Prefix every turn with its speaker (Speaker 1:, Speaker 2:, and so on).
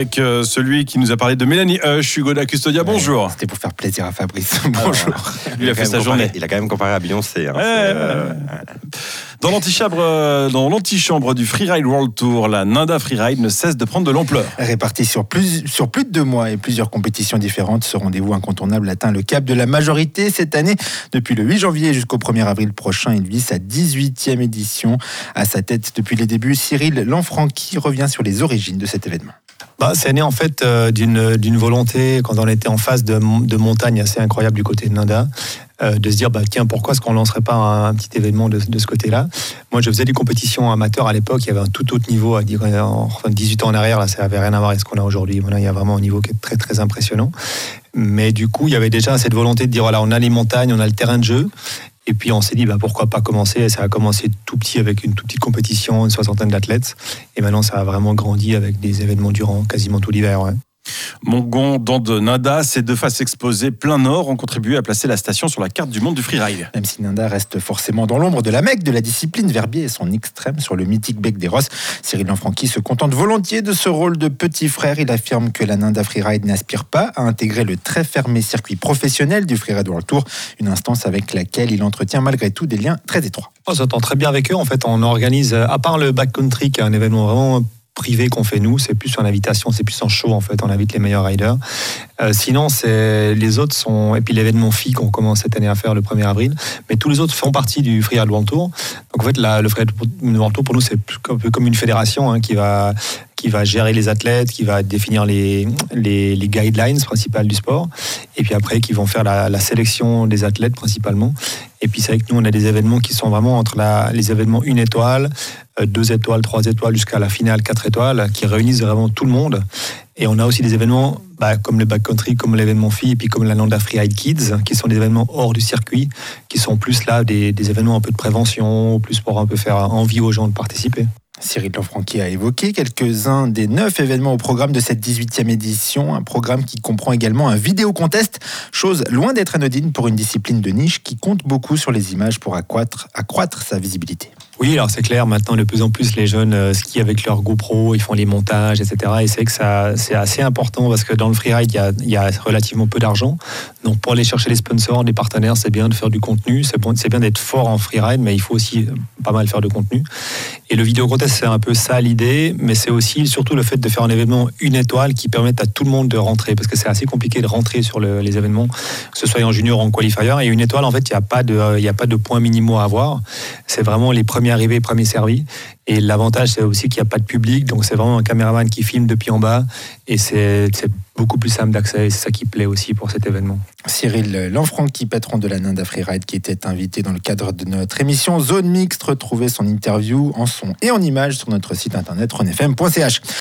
Speaker 1: Avec euh, celui qui nous a parlé de Mélanie Hush, Hugo da Custodia, bonjour.
Speaker 2: C'était pour faire plaisir à Fabrice. Bonjour.
Speaker 1: Lui a fait sa journée.
Speaker 3: Il a quand même comparé à Beyoncé. hein.
Speaker 1: Ouais,
Speaker 3: euh,
Speaker 1: Dans l'antichambre, euh, dans l'antichambre du Freeride World Tour, la Ninda Freeride ne cesse de prendre de l'ampleur.
Speaker 2: Répartis sur plus, sur plus de deux mois et plusieurs compétitions différentes, ce rendez-vous incontournable atteint le cap de la majorité cette année. Depuis le 8 janvier jusqu'au 1er avril prochain, il vit sa 18e édition. À sa tête depuis les débuts, Cyril Lanfranchi revient sur les origines de cet événement.
Speaker 4: Bah, c'est né en fait euh, d'une volonté quand on était en phase de, de montagne assez incroyable du côté de Nanda, euh, de se dire bah tiens pourquoi est-ce qu'on lancerait pas un, petit événement de, ce côté-là? Moi je faisais des compétitions amateurs à l'époque, il y avait un tout autre niveau à dire en enfin, 18 ans en arrière là ça avait rien à voir avec ce qu'on a aujourd'hui. Il y a vraiment un niveau qui est très très impressionnant. Mais du coup il y avait déjà cette volonté de dire voilà on a les montagnes, on a le terrain de jeu. Et puis on s'est dit bah, pourquoi pas commencer? Ça a commencé tout petit avec une toute petite compétition, une soixantaine d'athlètes. Et maintenant, ça a vraiment grandi avec des événements durant quasiment tout l'hiver.
Speaker 1: Mongon, dans de Nada, ces deux faces exposées plein nord ont contribué à placer la station sur la carte du monde du freeride.
Speaker 2: Même si Nanda reste forcément dans l'ombre de la mecque de la discipline, Verbier est son extrême sur le mythique bec des Rosses. Cyril Lanfranchi se contente volontiers de ce rôle de petit frère. Il affirme que la Nanda Freeride n'aspire pas à intégrer le très fermé circuit professionnel du Freeride World Tour, une instance avec laquelle il entretient malgré tout des liens très étroits.
Speaker 4: On s'entend très bien avec eux. En fait, on organise, à part le backcountry, qui est un événement vraiment privé qu'on fait nous, c'est plus en invitation, c'est plus en show en fait, on invite les meilleurs riders. Euh, sinon, c'est les autres sont et puis l'événement FI qu'on commence cette année à faire le 1er avril, mais tous les autres font partie du Freeride World Tour. Donc en fait, la- le Freeride World Tour pour nous c'est un peu comme une fédération hein, qui va qui va gérer les athlètes, qui va définir les, guidelines principales du sport, et puis après qui vont faire la, sélection des athlètes principalement. Et puis c'est vrai que nous on a des événements qui sont vraiment entre les événements une étoile, euh, deux étoiles, trois étoiles jusqu'à la finale quatre étoiles, qui réunissent vraiment tout le monde. Et on a aussi des événements bah, comme le backcountry, comme l'événement FI, et puis comme la Nanda Freeride Kids, qui sont des événements hors du circuit, qui sont plus là des, des événements un peu de prévention, plus pour un peu faire envie aux gens de participer.
Speaker 2: Cyril Lanfranchi a évoqué quelques-uns des neuf événements au programme de cette 18e édition, un programme qui comprend également un vidéo contest, chose loin d'être anodine pour une discipline de niche qui compte beaucoup sur les images pour accroître, sa visibilité.
Speaker 4: Oui, alors c'est clair, maintenant de plus en plus les jeunes euh, skient avec leur GoPro, ils font les montages, etc. Et c'est que ça, c'est assez important parce que dans le freeride, il y a, y a relativement peu d'argent. Donc pour aller chercher les sponsors, les partenaires, c'est bien de faire du contenu, c'est c'est bien d'être fort en freeride, mais il faut aussi pas mal faire de contenu. Et le vidéo contest, c'est un peu ça l'idée, mais c'est aussi surtout le fait de faire un événement une étoile qui permette à tout le monde de rentrer, parce que c'est assez compliqué de rentrer sur le- les événements, que ce soit en junior ou en qualifier. Et une étoile, en fait, il n'y a pas de, de points minimaux à avoir. C'est vraiment les premiers arrivés, premiers servis. Et l'avantage, c'est aussi qu'il n'y a pas de public, donc c'est vraiment un caméraman qui filme depuis en bas, et c'est beaucoup plus simple d'accès. et C'est ça qui plaît aussi pour cet événement.
Speaker 2: Cyril Lanfranchi, patron de la Nanda Freeride, qui était invité dans le cadre de notre émission Zone Mixte, retrouvez son interview en son et en images sur notre site internet renfm.ch.